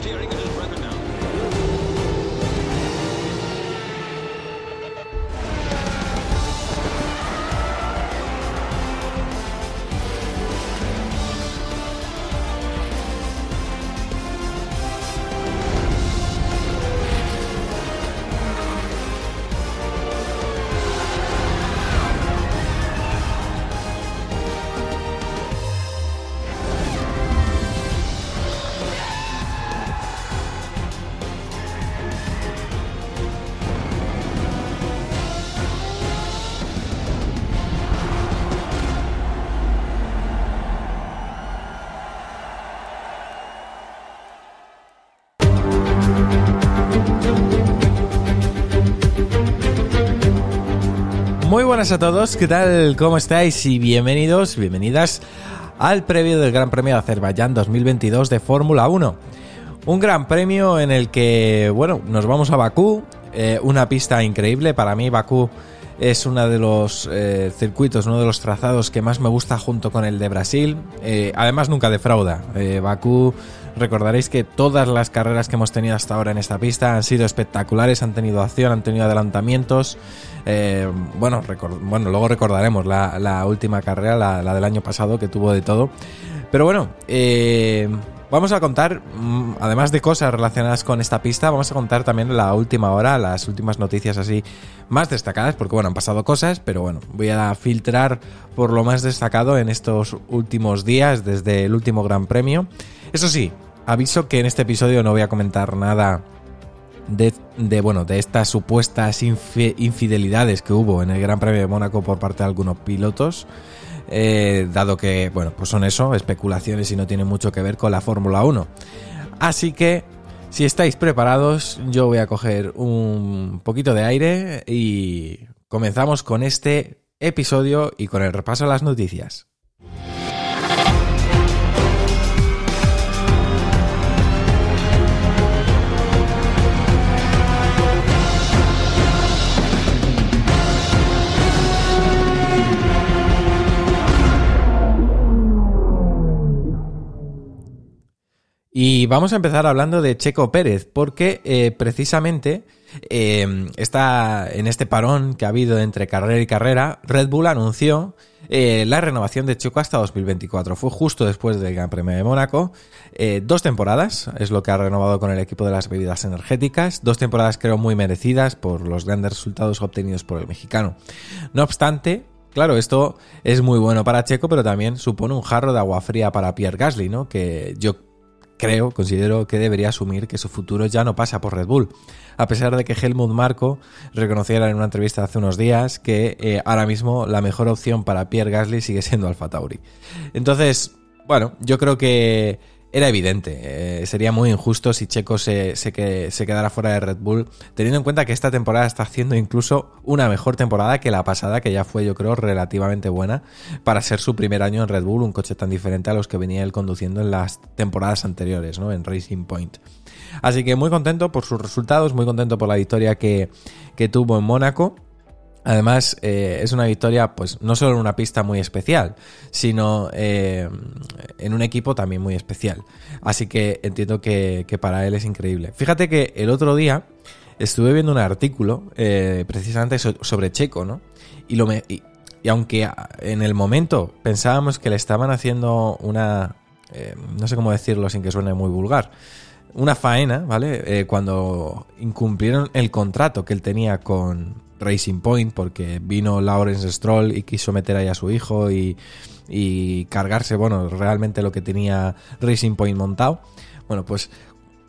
steering Muy buenas a todos, ¿qué tal? ¿Cómo estáis? Y bienvenidos, bienvenidas al previo del Gran Premio de Azerbaiyán 2022 de Fórmula 1. Un gran premio en el que, bueno, nos vamos a Bakú, eh, una pista increíble. Para mí, Bakú es uno de los eh, circuitos, uno de los trazados que más me gusta junto con el de Brasil. Eh, además, nunca defrauda. Bakú, recordaréis que todas las carreras que hemos tenido hasta ahora en esta pista han sido espectaculares, han tenido acción, han tenido adelantamientos. Eh, bueno, bueno, luego recordaremos la, la última carrera, la, la del año pasado, que tuvo de todo. Pero bueno, eh, vamos a contar, mm, además de cosas relacionadas con esta pista, vamos a contar también la última hora, las últimas noticias así más destacadas, porque bueno, han pasado cosas, pero bueno, voy a filtrar por lo más destacado en estos últimos días, desde el último Gran Premio. Eso sí, aviso que en este episodio no voy a comentar nada de, de, bueno, de estas supuestas infi- infidelidades que hubo en el Gran Premio de Mónaco por parte de algunos pilotos. eh, dado que, bueno, pues son eso, especulaciones y no tienen mucho que ver con la Fórmula 1. Así que, si estáis preparados, yo voy a coger un poquito de aire y comenzamos con este episodio y con el repaso a las noticias. Y vamos a empezar hablando de Checo Pérez, porque eh, precisamente eh, está en este parón que ha habido entre carrera y carrera, Red Bull anunció eh, la renovación de Checo hasta 2024. Fue justo después del Gran Premio de Mónaco. Eh, dos temporadas es lo que ha renovado con el equipo de las bebidas energéticas. Dos temporadas creo muy merecidas por los grandes resultados obtenidos por el mexicano. No obstante, Claro, esto es muy bueno para Checo, pero también supone un jarro de agua fría para Pierre Gasly, ¿no? Que yo creo, considero que debería asumir que su futuro ya no pasa por Red Bull. A pesar de que Helmut Marko reconociera en una entrevista hace unos días que eh, ahora mismo la mejor opción para Pierre Gasly sigue siendo Alfa Tauri. Entonces, bueno, yo creo que era evidente. Eh, sería muy injusto si Checo se, se, que, se quedara fuera de Red Bull, teniendo en cuenta que esta temporada está haciendo incluso una mejor temporada que la pasada, que ya fue, yo creo, relativamente buena para ser su primer año en Red Bull, un coche tan diferente a los que venía él conduciendo en las temporadas anteriores, ¿no? En Racing Point. Así que muy contento por sus resultados, muy contento por la victoria que, que tuvo en Mónaco. Además, eh, es una victoria, pues, no solo en una pista muy especial, sino eh, en un equipo también muy especial. Así que entiendo que, para él es increíble. Fíjate que el otro día estuve viendo un artículo eh, precisamente so sobre Checo, ¿no? Y, lo me, y, aunque en el momento pensábamos que le estaban haciendo una. no sé cómo decirlo sin que suene muy vulgar. Una faena, ¿vale? Cuando incumplieron el contrato que él tenía con, Racing Point porque vino Lawrence Stroll y quiso meter ahí a su hijo y, y, cargarse, bueno, realmente lo que tenía Racing Point montado. Bueno, pues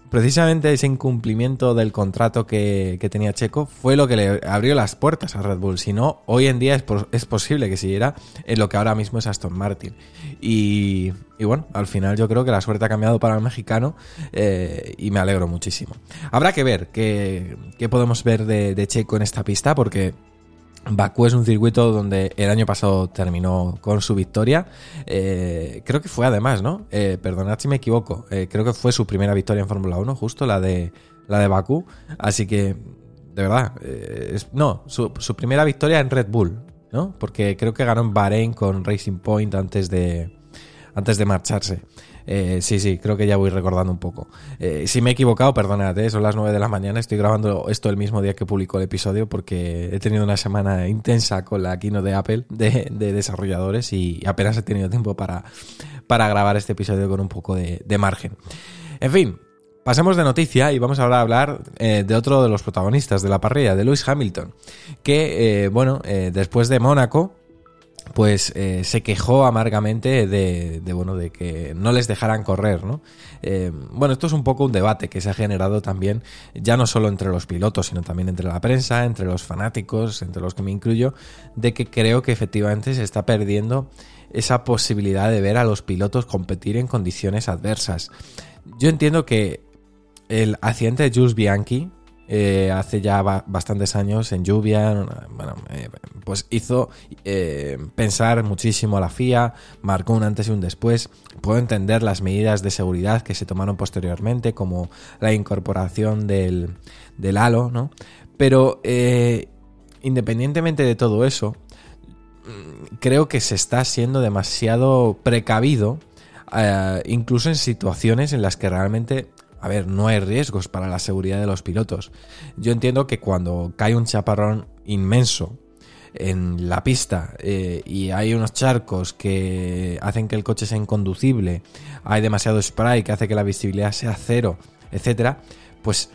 precisamente ese incumplimiento del contrato que, que, tenía Checo fue lo que le abrió las puertas a Red Bull. Si no, hoy en día es, es posible que siguiera en lo que ahora mismo es Aston Martin. Y, bueno, al final yo creo que la suerte ha cambiado para el mexicano eh, y me alegro muchísimo. Habrá que ver qué, qué podemos ver de, de Checo en esta pista porque Bakú es un circuito donde el año pasado terminó con su victoria. Eh, creo que fue además, ¿no? Eh, perdonad si me equivoco. Creo que fue su primera victoria en Fórmula 1, justo la de, la de Bakú. Así que, de verdad, no, su, primera victoria en Red Bull, ¿no? Porque creo que ganó en Bahrein con Racing Point antes de, antes de marcharse. Eh, sí, sí, creo que ya voy recordando un poco. Eh, si me he equivocado, perdónate, son las 9 de la mañana, estoy grabando esto el mismo día que publicó el episodio porque he tenido una semana intensa con la keynote de Apple de, desarrolladores y apenas he tenido tiempo para, para grabar este episodio con un poco de, margen. En fin, Pasemos de noticia y vamos ahora a hablar eh, de otro de los protagonistas de la parrilla, de Lewis Hamilton, que, bueno, después de Mónaco, pues eh, se quejó amargamente de, bueno de que no les dejaran correr no eh, bueno esto es un poco un debate que se ha generado también ya no solo entre los pilotos sino también entre la prensa entre los fanáticos entre los que me incluyo de que creo que efectivamente se está perdiendo esa posibilidad de ver a los pilotos competir en condiciones adversas. Yo entiendo que el accidente de Jules Bianchi eh, hace ya bastantes años en lluvia, bueno, eh, pues hizo eh, pensar muchísimo a la FIA, marcó un antes y un después. Puedo entender las medidas de seguridad que se tomaron posteriormente, como la incorporación del, del halo, ¿no? Pero independientemente de todo eso, mm, creo que se está siendo demasiado precavido, incluso en situaciones en las que realmente a ver, no hay riesgos para la seguridad de los pilotos. Yo entiendo que cuando cae un chaparrón inmenso en la pista eh, y hay unos charcos que hacen que el coche sea inconducible, hay demasiado spray que hace que la visibilidad sea cero, etcétera, pues,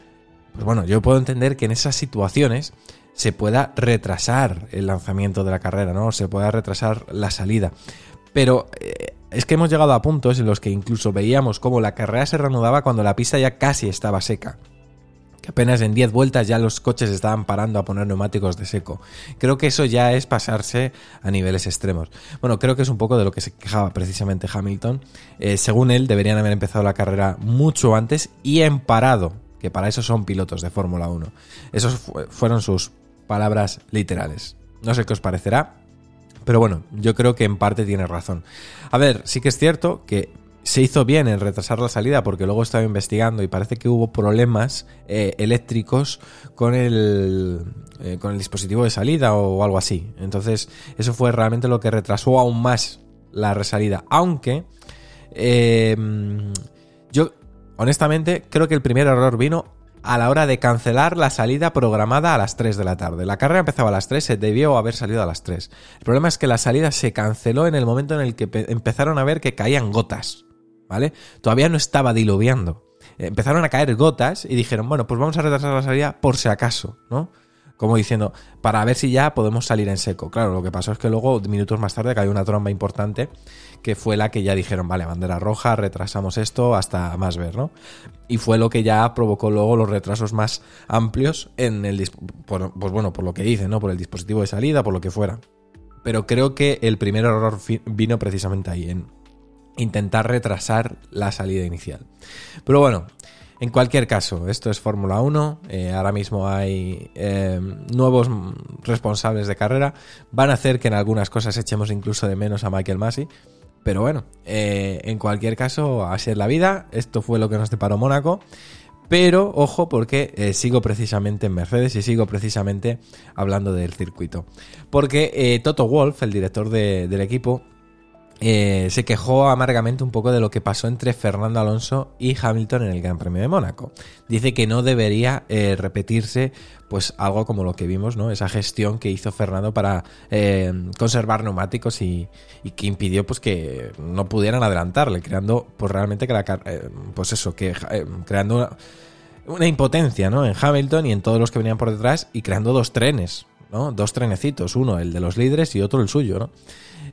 pues bueno, yo puedo entender que en esas situaciones se pueda retrasar el lanzamiento de la carrera, ¿no? Se pueda retrasar la salida. Pero eh, es que hemos llegado a puntos en los que incluso veíamos cómo la carrera se reanudaba cuando la pista ya casi estaba seca. Que apenas en 10 vueltas ya los coches estaban parando a poner neumáticos de seco. Creo que eso ya es pasarse a niveles extremos. Bueno, creo que es un poco de lo que se quejaba precisamente Hamilton. Eh, según él, deberían haber empezado la carrera mucho antes y en parado, que para eso son pilotos de Fórmula 1. Esas fueron sus palabras literales. No sé qué os parecerá, pero bueno, yo creo que en parte tiene razón. A ver, sí que es cierto que se hizo bien en retrasar la salida porque luego estaba investigando y parece que hubo problemas eh, eléctricos con el, eh, con el dispositivo de salida o algo así. Entonces, eso fue realmente lo que retrasó aún más la resalida. Aunque eh, yo, honestamente, creo que el primer error vino a la hora de cancelar la salida programada a las 3 de la tarde. La carrera empezaba a las 3, se debió haber salido a las 3. El problema es que la salida se canceló en el momento en el que empezaron a ver que caían gotas, ¿vale? Todavía no estaba diluviando. Empezaron a caer gotas y dijeron, bueno, pues vamos a retrasar la salida por si acaso, ¿no? Como diciendo, para ver si ya podemos salir en seco. Claro, lo que pasó es que luego, minutos más tarde, cayó una tromba importante que fue la que ya dijeron, vale, bandera roja, retrasamos esto hasta más ver, ¿no? Y fue lo que ya provocó luego los retrasos más amplios en el, por, pues bueno, por lo que dice, ¿no? Por el dispositivo de salida, por lo que fuera. Pero creo que el primer error vino precisamente ahí, en intentar retrasar la salida inicial. Pero bueno, en cualquier caso, esto es Fórmula 1. Eh, ahora mismo hay eh, nuevos responsables de carrera. Van a hacer que en algunas cosas echemos incluso de menos a Michael Massey. Pero bueno, eh, en cualquier caso, así es la vida. Esto fue lo que nos deparó Mónaco. Pero ojo porque sigo precisamente en Mercedes y sigo precisamente hablando del circuito. Porque Toto Wolf, el director del equipo, eh, se quejó amargamente un poco de lo que pasó entre Fernando Alonso y Hamilton en el Gran Premio de Mónaco. Dice que no debería eh, repetirse pues algo como lo que vimos, ¿no? Esa gestión que hizo Fernando para eh, conservar neumáticos y, que impidió pues que no pudieran adelantarle, creando pues realmente que la pues eso, que creando una, una impotencia, ¿no? En Hamilton y en todos los que venían por detrás y creando dos trenes, ¿no? Dos trenecitos, uno el de los líderes y otro el suyo, ¿no?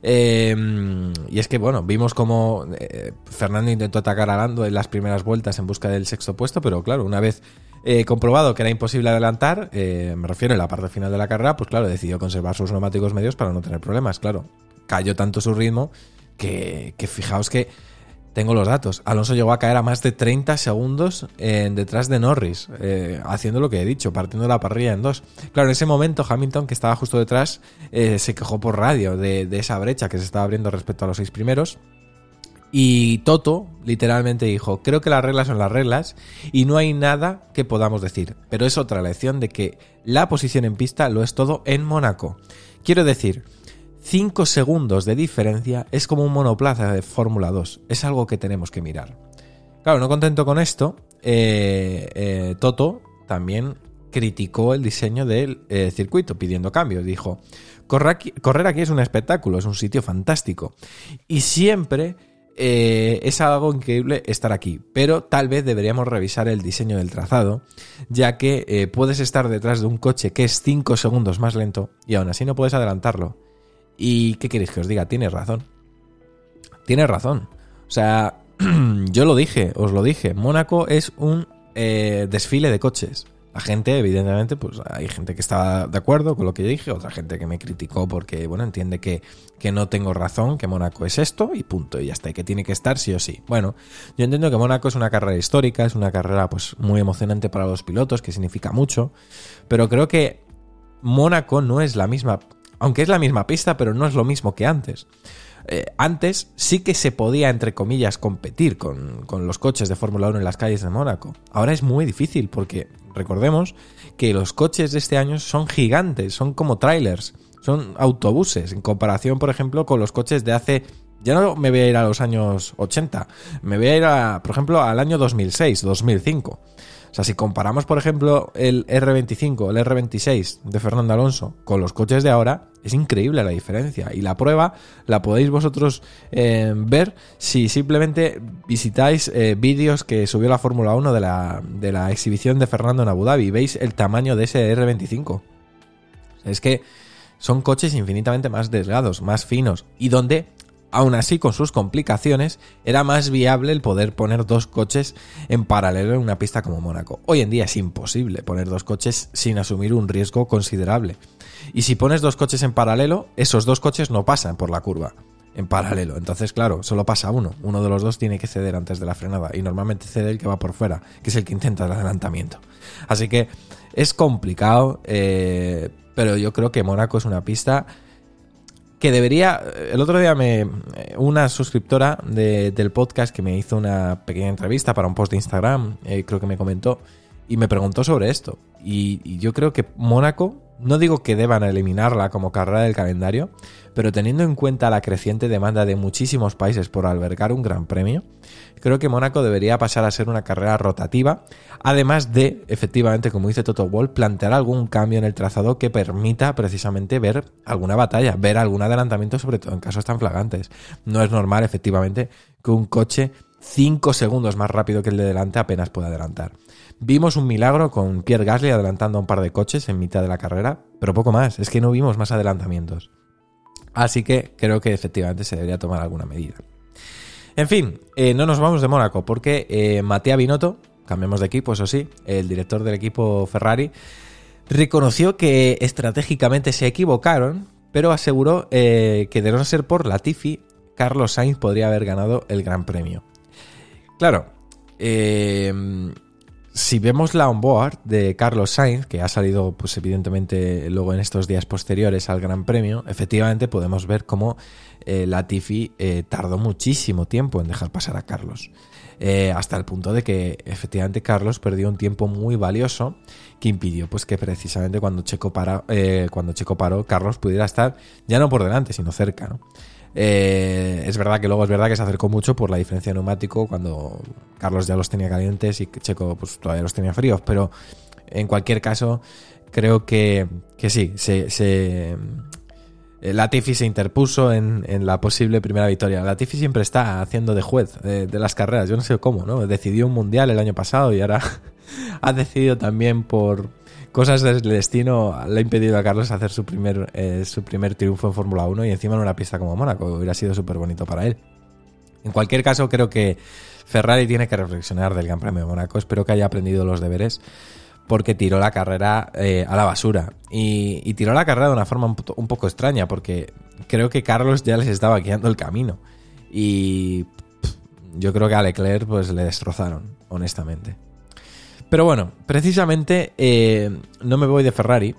Em, y es que, bueno, vimos como eh, Fernando intentó atacar a Lando en las primeras vueltas en busca del sexto puesto, pero claro, una vez eh, comprobado que era imposible adelantar, eh, me refiero en la parte final de la carrera, pues claro, decidió conservar sus neumáticos medios para no tener problemas, claro. Cayó tanto su ritmo que, que fijaos que tengo los datos. Alonso llegó a caer a más de 30 segundos en detrás de Norris, eh, haciendo lo que he dicho, partiendo la parrilla en dos. Claro, en ese momento Hamilton, que estaba justo detrás, eh, se quejó por radio de, esa brecha que se estaba abriendo respecto a los seis primeros. Y Toto literalmente dijo, creo que las reglas son las reglas y no hay nada que podamos decir. Pero es otra lección de que la posición en pista lo es todo en Mónaco. Quiero decir, 5 segundos de diferencia es como un monoplaza de Fórmula 2. Es algo que tenemos que mirar. Claro, no contento con esto, eh, eh, Toto también criticó el diseño del eh, circuito pidiendo cambios. Dijo, correr aquí, es un espectáculo, es un sitio fantástico. Y siempre es algo increíble estar aquí, pero tal vez deberíamos revisar el diseño del trazado, ya que puedes estar detrás de un coche que es 5 segundos más lento y aún así no puedes adelantarlo. ¿Y qué queréis que os diga? Tienes razón. Tienes razón. O sea, yo lo dije, os lo dije, Mónaco es un eh, desfile de coches. La gente, evidentemente, pues hay gente que estaba de acuerdo con lo que yo dije, otra gente que me criticó porque, bueno, entiende que, que no tengo razón, que Mónaco es esto y punto, y ya está, y que tiene que estar sí o sí. Bueno, yo entiendo que Mónaco es una carrera histórica, es una carrera pues muy emocionante para los pilotos, que significa mucho, pero creo que Mónaco no es la misma, aunque es la misma pista, pero no es lo mismo que antes. Eh, antes sí que se podía, entre comillas, competir con, con los coches de Fórmula 1 en las calles de Mónaco. Ahora es muy difícil porque recordemos que los coches de este año son gigantes, son como trailers, son autobuses, en comparación, por ejemplo, con los coches de hace... Ya no me voy a ir a los años 80, me voy a ir, a, por ejemplo, al año 2006, 2005. O sea, si comparamos, por ejemplo, el R25, el R26 de Fernando Alonso con los coches de ahora, es increíble la diferencia. Y la prueba la podéis vosotros eh, ver si simplemente visitáis eh, vídeos que subió la Fórmula 1 de la, de la exhibición de Fernando en Abu Dhabi. Veis el tamaño de ese R25. Es que son coches infinitamente más delgados, más finos, y donde Aún así, con sus complicaciones, era más viable el poder poner dos coches en paralelo en una pista como Mónaco. Hoy en día es imposible poner dos coches sin asumir un riesgo considerable. Y si pones dos coches en paralelo, esos dos coches no pasan por la curva en paralelo. Entonces, claro, solo pasa uno. Uno de los dos tiene que ceder antes de la frenada. Y normalmente cede el que va por fuera, que es el que intenta el adelantamiento. Así que es complicado, eh, pero yo creo que Mónaco es una pista que debería. El otro día me. Una suscriptora de, del podcast que me hizo una pequeña entrevista para un post de Instagram, eh, creo que me comentó, y me preguntó sobre esto. Y, yo creo que Mónaco, no digo que deban eliminarla como carrera del calendario, pero teniendo en cuenta la creciente demanda de muchísimos países por albergar un gran premio, creo que Mónaco debería pasar a ser una carrera rotativa, además de, efectivamente, como dice Toto Wolff, plantear algún cambio en el trazado que permita precisamente ver alguna batalla, ver algún adelantamiento, sobre todo en casos tan flagrantes. No es normal, efectivamente, que un coche 5 segundos más rápido que el de delante apenas pueda adelantar. Vimos un milagro con Pierre Gasly adelantando a un par de coches en mitad de la carrera, pero poco más, es que no vimos más adelantamientos. Así que creo que efectivamente se debería tomar alguna medida. En fin, eh, no nos vamos de Mónaco porque eh, Matías Binotto, cambiamos de equipo, eso sí, el director del equipo Ferrari, reconoció que estratégicamente se equivocaron, pero aseguró eh, que de no ser por Latifi, Carlos Sainz podría haber ganado el Gran Premio. Claro, eh, si vemos la onboard de Carlos Sainz, que ha salido, pues evidentemente, luego en estos días posteriores al Gran Premio, efectivamente podemos ver cómo eh, Latifi eh, tardó muchísimo tiempo en dejar pasar a Carlos. Eh, hasta el punto de que efectivamente Carlos perdió un tiempo muy valioso que impidió pues que precisamente cuando Checo, eh, cuando Checo paró Carlos pudiera estar ya no por delante sino cerca ¿no? Eh, es verdad que luego es verdad que se acercó mucho por la diferencia de neumático cuando Carlos ya los tenía calientes y Checo pues todavía los tenía fríos, pero en cualquier caso creo que, que sí, se, se Latifi se interpuso en, en, la posible primera victoria. Latifi siempre está haciendo de juez de, de, las carreras, yo no sé cómo, ¿no? Decidió un mundial el año pasado y ahora ha decidido también por cosas del destino le ha impedido a Carlos hacer su primer, eh, su primer triunfo en Fórmula 1 y encima en una pista como Mónaco. Hubiera sido súper bonito para él. En cualquier caso, creo que Ferrari tiene que reflexionar del Gran Premio de Mónaco. Espero que haya aprendido los deberes porque tiró la carrera eh, a la basura. Y, tiró la carrera de una forma un, un, poco extraña porque creo que Carlos ya les estaba guiando el camino. Y yo creo que a Leclerc pues le destrozaron, honestamente. Pero bueno, precisamente eh, no me voy de Ferrari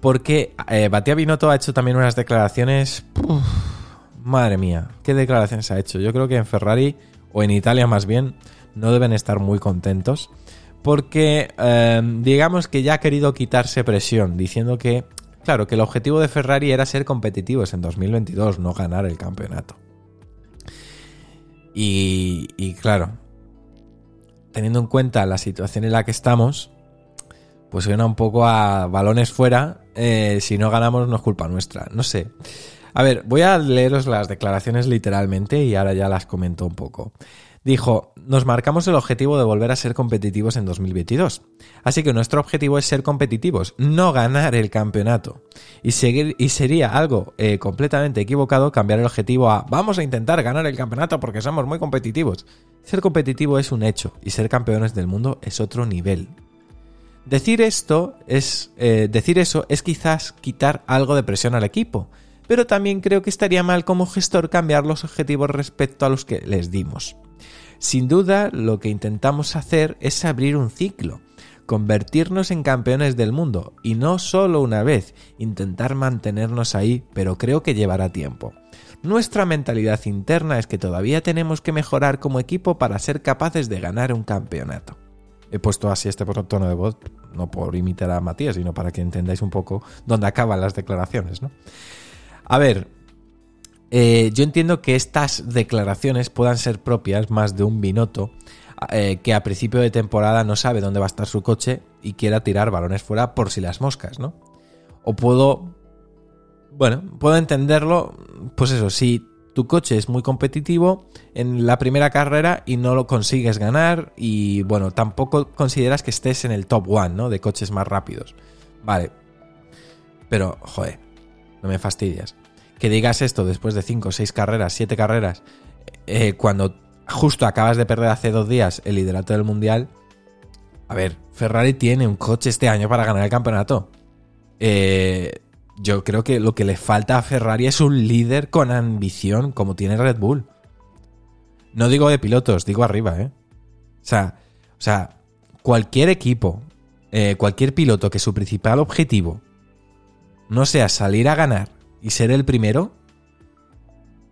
porque eh, Batia Binotto ha hecho también unas declaraciones... Madre mía, ¿qué declaraciones ha hecho? Yo creo que en Ferrari, o en Italia más bien, no deben estar muy contentos porque eh, digamos que ya ha querido quitarse presión, diciendo que Claro, que el objetivo de Ferrari era ser competitivos en 2022, no ganar el campeonato. Y claro, teniendo en cuenta la situación en la que estamos, pues suena un poco a balones fuera. eh, si no ganamos no es culpa nuestra. No sé. A ver, voy a leeros las declaraciones literalmente y ahora ya las comento un poco. Dijo, nos marcamos el objetivo de volver a ser competitivos en 2022. Así que nuestro objetivo es ser competitivos, no ganar el campeonato. Y, seguir, y sería algo eh, completamente equivocado cambiar el objetivo a vamos a intentar ganar el campeonato porque somos muy competitivos. Ser competitivo es un hecho y ser campeones del mundo es otro nivel. Decir esto es. eh, decir eso es quizás quitar algo de presión al equipo. Pero también creo que estaría mal como gestor cambiar los objetivos respecto a los que les dimos. Sin duda, lo que intentamos hacer es abrir un ciclo, convertirnos en campeones del mundo, y no solo una vez, intentar mantenernos ahí, pero creo que llevará tiempo. Nuestra mentalidad interna es que todavía tenemos que mejorar como equipo para ser capaces de ganar un campeonato. He puesto así este tono de voz, no por imitar a Matías, sino para que entendáis un poco dónde acaban las declaraciones, ¿no? A ver, eh, yo entiendo que estas declaraciones puedan ser propias más de un Binotto eh, que a principio de temporada no sabe dónde va a estar su coche y quiera tirar balones fuera por si las moscas, ¿no? O puedo, bueno, puedo entenderlo, pues eso, si tu coche es muy competitivo en la primera carrera y no lo consigues ganar y bueno, tampoco consideras que estés en el top one, ¿no? De coches más rápidos. Vale. Pero, joder, no me fastidias. Que digas esto después de 5, 6 carreras, 7 carreras, eh, cuando justo acabas de perder hace dos días el liderato del mundial. A ver, Ferrari tiene un coche este año para ganar el campeonato. Eh, yo creo que lo que le falta a Ferrari es un líder con ambición como tiene Red Bull. No digo de pilotos, digo arriba, ¿eh? O sea, cualquier equipo, eh, cualquier piloto que su principal objetivo no sea salir a ganar y ser el primero,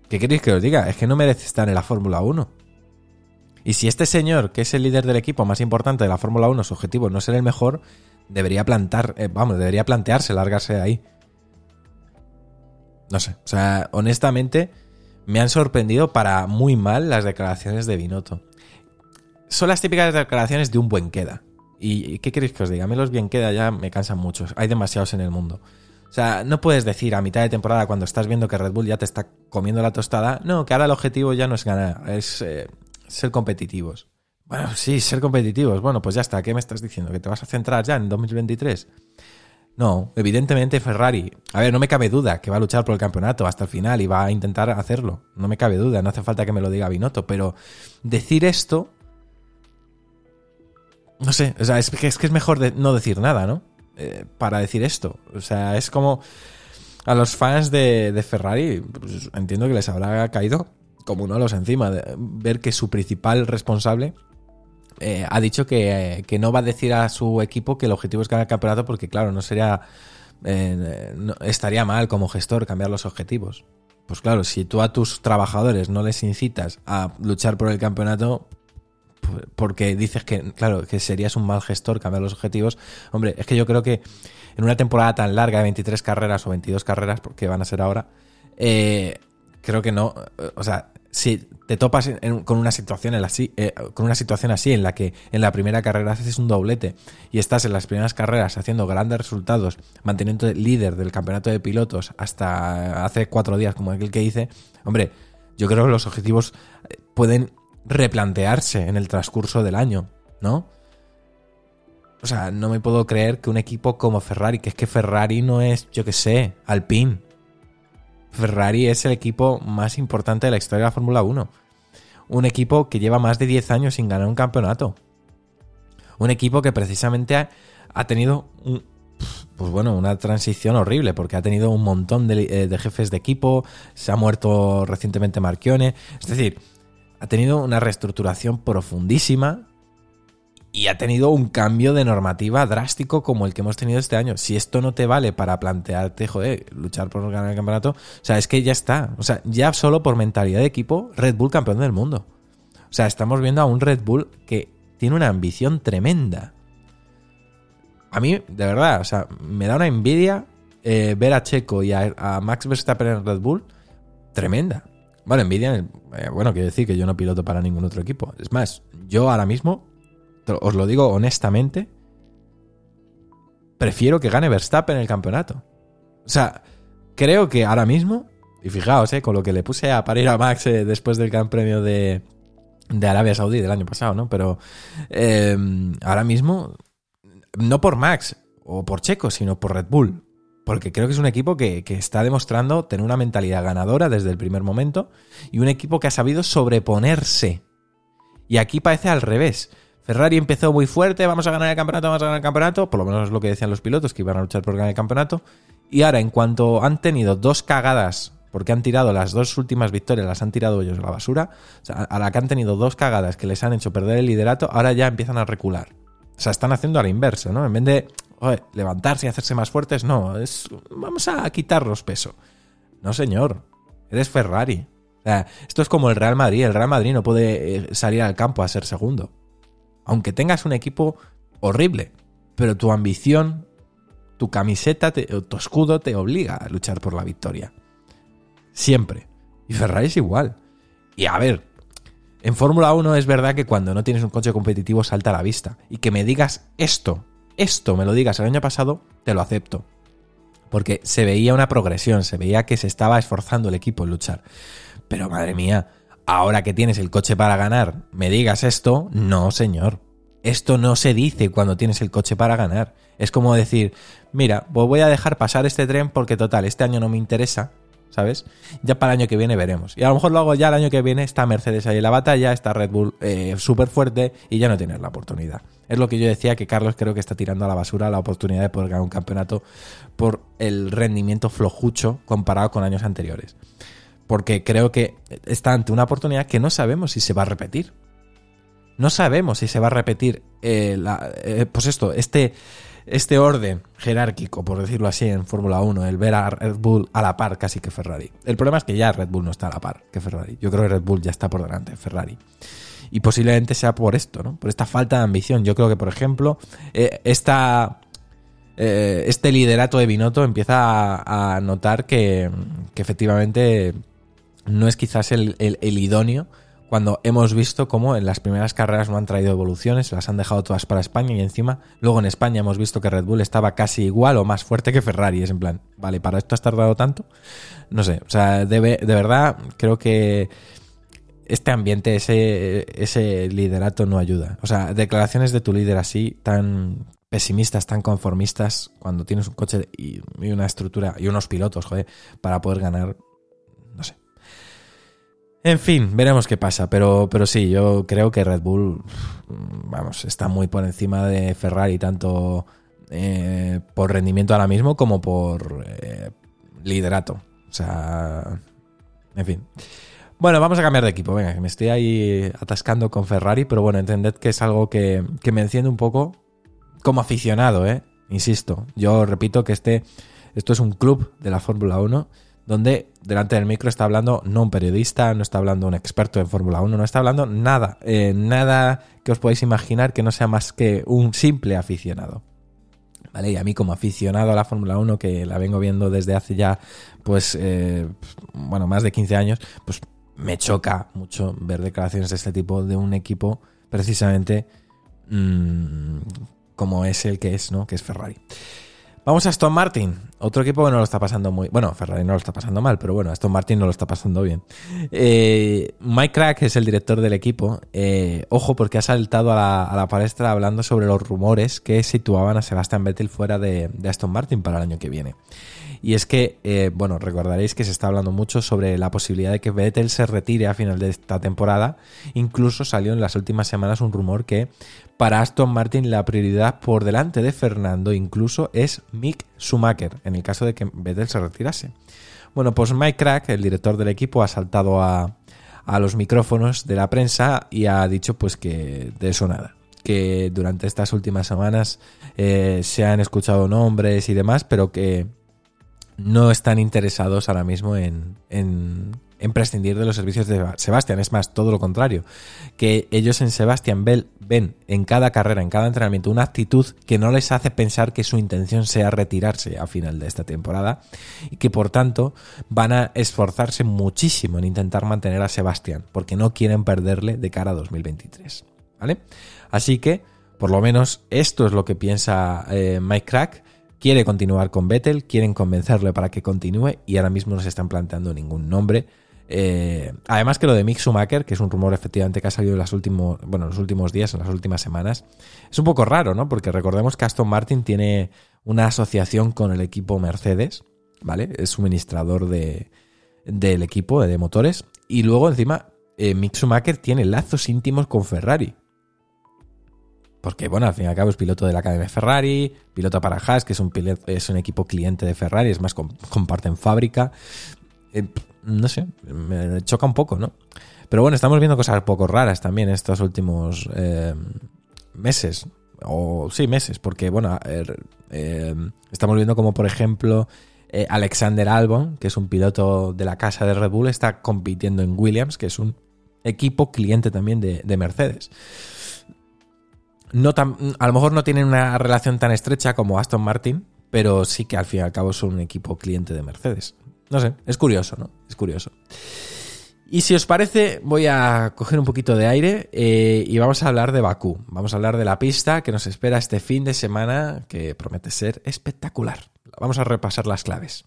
¿qué queréis que os diga? Es que no merece estar en la Fórmula 1. Y si este señor, que es el líder del equipo más importante de la Fórmula 1, su objetivo no ser el mejor, debería plantar, eh, vamos, debería plantearse largarse ahí. No sé, o sea, honestamente me han sorprendido para muy mal las declaraciones de Binotto. Son las típicas declaraciones de un buen queda. ¿Y qué queréis que os diga? A mí los bien queda ya me cansan mucho. Hay demasiados en el mundo. O sea, no puedes decir a mitad de temporada cuando estás viendo que Red Bull ya te está comiendo la tostada, no, que ahora el objetivo ya no es ganar, es eh, ser competitivos. Bueno, sí, ser competitivos. Bueno, pues ya está. ¿Qué me estás diciendo? ¿Que te vas a centrar ya en 2023? No, evidentemente Ferrari. A ver, no me cabe duda que va a luchar por el campeonato hasta el final y va a intentar hacerlo. No me cabe duda, no hace falta que me lo diga Binotto, pero decir esto. No sé, o sea, es que es, mejor no decir nada, ¿no? Eh, para decir esto. O sea, es como a los fans de, Ferrari, pues, entiendo que les habrá caído como uno a los encima, ver que su principal responsable eh, ha dicho que, que, no va a decir a su equipo que el objetivo es ganar el campeonato porque, claro, no sería. Eh, estaría mal como gestor cambiar los objetivos. Pues claro, si tú a tus trabajadores no les incitas a luchar por el campeonato porque dices que, claro, que serías un mal gestor cambiar los objetivos, hombre, es que yo creo que en una temporada tan larga de 23 carreras o 22 carreras, porque van a ser ahora, eh, creo que no, o sea, si te topas en, en, con una situación así, eh, con una situación así en la que en la primera carrera haces un doblete y estás en las primeras carreras haciendo grandes resultados, manteniendo líder del campeonato de pilotos hasta hace cuatro días, como aquel que hice, hombre, yo creo que los objetivos pueden replantearse en el transcurso del año, ¿no? O sea, no me puedo creer que un equipo como Ferrari, que es que Ferrari no es, yo que sé, Alpine. Ferrari es el equipo más importante de la historia de la Fórmula 1. Un equipo que lleva más de 10 años sin ganar un campeonato. Un equipo que precisamente ha, tenido un, pues bueno, una transición horrible, porque ha tenido un montón de, de, jefes de equipo, se ha muerto recientemente Marchione. Es decir, ha tenido una reestructuración profundísima y ha tenido un cambio de normativa drástico como el que hemos tenido este año. Si esto no te vale para plantearte, joder, luchar por ganar el campeonato, o sea, es que ya está. O sea, ya solo por mentalidad de equipo, Red Bull campeón del mundo. O sea, estamos viendo a un Red Bull que tiene una ambición tremenda. A mí, de verdad, o sea, me da una envidia eh, ver a Checo y a, a Max Verstappen en Red Bull, tremenda. Bueno, envidia, eh, bueno, quiero decir que yo no piloto para ningún otro equipo. Es más, yo ahora mismo, os lo digo honestamente, prefiero que gane Verstappen el campeonato. O sea, creo que ahora mismo, y fijaos, eh, con lo que le puse a parir a Max eh, después del Gran Premio de, de Arabia Saudí del año pasado, ¿no? Pero ahora mismo, no por Max o por Checo, sino por Red Bull. Porque creo que es un equipo que, que está demostrando tener una mentalidad ganadora desde el primer momento y un equipo que ha sabido sobreponerse. Y aquí parece al revés. Ferrari empezó muy fuerte, vamos a ganar el campeonato, vamos a ganar el campeonato, por lo menos es lo que decían los pilotos, que iban a luchar por ganar el campeonato. Y ahora, en cuanto han tenido dos cagadas, porque han tirado las dos últimas victorias, las han tirado ellos a la basura, o sea, a la que han tenido dos cagadas que les han hecho perder el liderato, ahora ya empiezan a recular. O sea, están haciendo a la inversa, ¿no? En vez de levantarse y hacerse más fuertes, no, es vamos a quitarlos peso. No, señor, eres Ferrari. Esto es como el Real Madrid. El Real Madrid no puede eh, salir al campo a ser segundo. Aunque tengas un equipo horrible, pero tu ambición, tu camiseta, te- tu escudo te obliga a luchar por la victoria. Siempre. Y Ferrari es igual. Y a ver, en Fórmula 1 es verdad que cuando no tienes un coche competitivo salta a la vista. Y que me digas esto, esto me lo digas el año pasado, te lo acepto. Porque se veía una progresión, se veía que se estaba esforzando el equipo en luchar. Pero madre mía, ahora que tienes el coche para ganar, me digas esto, no señor. Esto no se dice cuando tienes el coche para ganar. Es como decir, mira, pues voy a dejar pasar este tren porque total, este año no me interesa, ¿sabes? Ya para el año que viene veremos. Y a lo mejor lo hago ya el año que viene, está Mercedes ahí en la batalla, está Red Bull eh, súper fuerte y ya no tienes la oportunidad. Es lo que yo decía que Carlos creo que está tirando a la basura la oportunidad de poder ganar un campeonato por el rendimiento flojucho comparado con años anteriores. Porque creo que está ante una oportunidad que no sabemos si se va a repetir. No sabemos si se va a repetir, eh, eh, pues esto, este, este orden jerárquico, por decirlo así, en Fórmula 1, el ver a Red Bull a la par casi que Ferrari. El problema es que ya Red Bull no está a la par que Ferrari. Yo creo que Red Bull ya está por delante de Ferrari. Y posiblemente sea por esto, ¿no? Por esta falta de ambición. Yo creo que, por ejemplo, eh, esta, eh, este liderato de Binotto empieza a, notar que, que efectivamente no es quizás el idóneo cuando hemos visto cómo en las primeras carreras no han traído evoluciones, las han dejado todas para España y encima luego en España hemos visto que Red Bull estaba casi igual o más fuerte que Ferrari. Es en plan, vale, ¿para esto has tardado tanto? No sé, o sea, debe- de verdad creo que este ambiente, ese, ese liderato no ayuda. O sea, declaraciones de tu líder así, tan pesimistas, tan conformistas, cuando tienes un coche y, y una estructura y unos pilotos, joder, para poder ganar. En fin, veremos qué pasa, pero, pero sí, yo creo que Red Bull, vamos, está muy por encima de Ferrari, tanto eh, por rendimiento ahora mismo como por eh, liderato. O sea, en fin. Bueno, vamos a cambiar de equipo. Venga, que me estoy ahí atascando con Ferrari, pero bueno, entended que es algo que, que me enciende un poco como aficionado, ¿eh? Insisto, yo repito que este, esto es un club de la Fórmula 1 donde delante del micro está hablando no un periodista, no está hablando un experto en Fórmula 1, no está hablando nada, eh, nada que os podáis imaginar que no sea más que un simple aficionado. ¿Vale? Y a mí como aficionado a la Fórmula 1, que la vengo viendo desde hace ya, pues, eh, bueno, más de 15 años, pues me choca mucho ver declaraciones de este tipo de un equipo precisamente mmm, como es el que es, ¿no? Que es Ferrari. Vamos a Aston Martin, otro equipo que no lo está pasando muy... Bueno, Ferrari no lo está pasando mal, pero bueno, Aston Martin no lo está pasando bien. Eh, Mike Crack es el director del equipo. Eh, ojo, porque ha saltado a la, a la, palestra hablando sobre los rumores que situaban a Sebastian Vettel fuera de, de Aston Martin para el año que viene. Y es que, eh, bueno, recordaréis que se está hablando mucho sobre la posibilidad de que Vettel se retire a final de esta temporada. Incluso salió en las últimas semanas un rumor que para Aston Martin la prioridad por delante de Fernando incluso es Mick Schumacher, en el caso de que Vettel se retirase. Bueno, pues Mike Crack, el director del equipo, ha saltado a, a los micrófonos de la prensa y ha dicho pues que de eso nada que durante estas últimas semanas eh, se han escuchado nombres y demás, pero que no están interesados ahora mismo en, en, prescindir de los servicios de Sebastián. Es más, todo lo contrario. Que ellos en Sebastián ven en cada carrera, en cada entrenamiento, una actitud que no les hace pensar que su intención sea retirarse a final de esta temporada y que por tanto van a esforzarse muchísimo en intentar mantener a Sebastián porque no quieren perderle de cara a 2023. ¿Vale? Así que, por lo menos, esto es lo que piensa eh, Mike Crack quiere continuar con Vettel, quieren convencerle para que continúe y ahora mismo no se están planteando ningún nombre. Eh, además que lo de Mick Schumacher, que es un rumor efectivamente que ha salido en, los últimos, bueno, los últimos días, en las últimas semanas, es un poco raro, ¿no? Porque recordemos que Aston Martin tiene una asociación con el equipo Mercedes, ¿vale? Es suministrador de, del equipo de motores. Y luego encima eh, Mick Schumacher tiene lazos íntimos con Ferrari. Porque, bueno, al fin y al cabo es piloto de la Academia Ferrari, piloto para Haas, que es un, es un equipo cliente de Ferrari, es más, comparten fábrica. Eh, no sé, me choca un poco, ¿no? Pero bueno, estamos viendo cosas poco raras también estos últimos eh, meses. O sí, meses, porque, bueno, eh, estamos viendo como, por ejemplo, Alexander Albon, que es un piloto de la casa de Red Bull, está compitiendo en Williams, que es un equipo cliente también de Mercedes no tan, a lo mejor no tienen una relación tan estrecha como Aston Martin, pero sí que al fin y al cabo son un equipo cliente de Mercedes. No sé, es curioso, ¿no? Es curioso. Y si os parece, voy a coger un poquito de aire eh, y vamos a hablar de Bakú. Vamos a hablar de la pista que nos espera este fin de semana, que promete ser espectacular. Vamos a repasar las claves.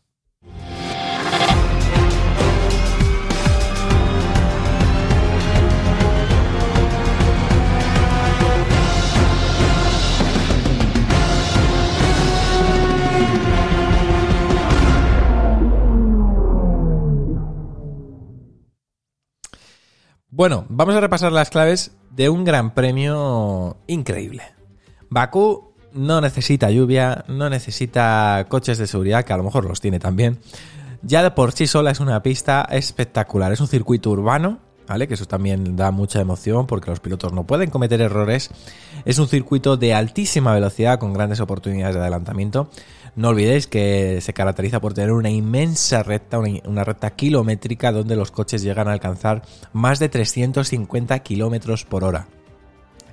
Bueno, vamos a repasar las claves de un gran premio increíble. Bakú no necesita lluvia, no necesita coches de seguridad, que a lo mejor los tiene también. Ya de por sí sola es una pista espectacular. Es un circuito urbano, Que eso también da mucha emoción porque los pilotos no pueden cometer errores. Es un circuito de altísima velocidad con grandes oportunidades de adelantamiento. No olvidéis que se caracteriza por tener una inmensa recta, una, recta kilométrica donde los coches llegan a alcanzar más de 350 kilómetros por hora.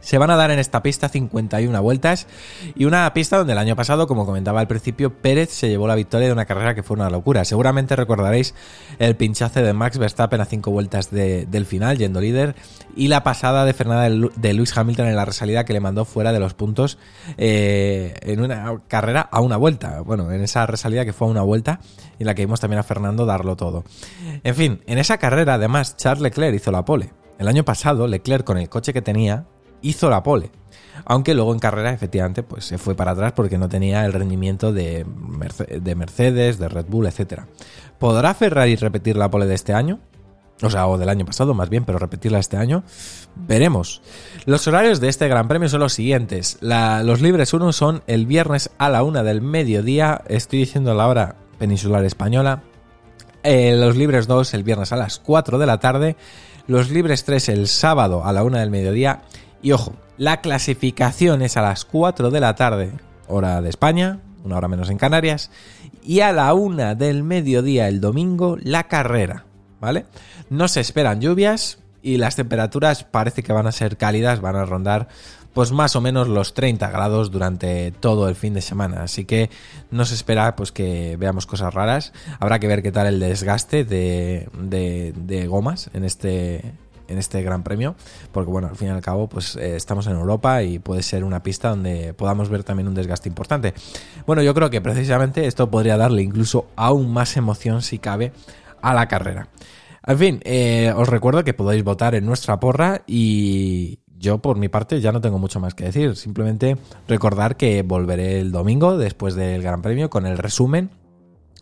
Se van a dar en esta pista 51 vueltas y una pista donde el año pasado, como comentaba al principio, Pérez se llevó la victoria de una carrera que fue una locura. Seguramente recordaréis el pinchazo de Max Verstappen a 5 vueltas del final, yendo líder, y la pasada de Fernanda de Lewis Hamilton en la resalida que le mandó fuera de los puntos eh, en una carrera a una vuelta. Bueno, en esa resalida que fue a una vuelta y en la que vimos también a Fernando darlo todo. En fin, en esa carrera además Charles Leclerc hizo la pole. El año pasado Leclerc con el coche que tenía hizo la pole. Aunque luego en carrera efectivamente pues se fue para atrás porque no tenía el rendimiento de, de Mercedes, de Red Bull, etc. ¿Podrá Ferrari repetir la pole de este año? O sea, o del año pasado más bien, pero repetirla este año. Veremos. Los horarios de este Gran Premio son los siguientes. los libres 1 son el viernes a la 1 del mediodía. Estoy diciendo la hora peninsular española. Eh, los libres 2 el viernes a las 4 de la tarde. Los libres 3 el sábado a la 1 del mediodía. Y ojo, la clasificación es a las 4 de la tarde, hora de España, una hora menos en Canarias, y a la 1 del mediodía el domingo la carrera, ¿vale? No se esperan lluvias y las temperaturas parece que van a ser cálidas, van a rondar pues más o menos los 30 grados durante todo el fin de semana. Así que no se espera pues que veamos cosas raras. Habrá que ver qué tal el desgaste de, de, de gomas en este, en este gran premio, porque bueno, al fin y al cabo, pues eh, estamos en Europa y puede ser una pista donde podamos ver también un desgaste importante. Bueno, yo creo que precisamente esto podría darle incluso aún más emoción, si cabe, a la carrera. En fin, eh, os recuerdo que podéis votar en nuestra porra y yo por mi parte ya no tengo mucho más que decir. Simplemente recordar que volveré el domingo después del Gran Premio con el resumen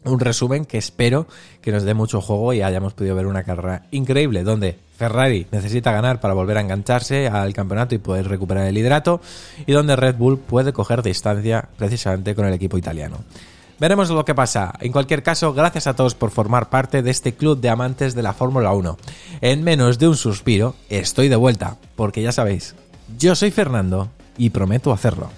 un resumen que espero que nos dé mucho juego y hayamos podido ver una carrera increíble donde Ferrari necesita ganar para volver a engancharse al campeonato y poder recuperar el liderato y donde Red Bull puede coger distancia precisamente con el equipo italiano. Veremos lo que pasa. En cualquier caso, gracias a todos por formar parte de este club de amantes de la Fórmula 1. En menos de un suspiro, estoy de vuelta, porque ya sabéis, yo soy Fernando y prometo hacerlo.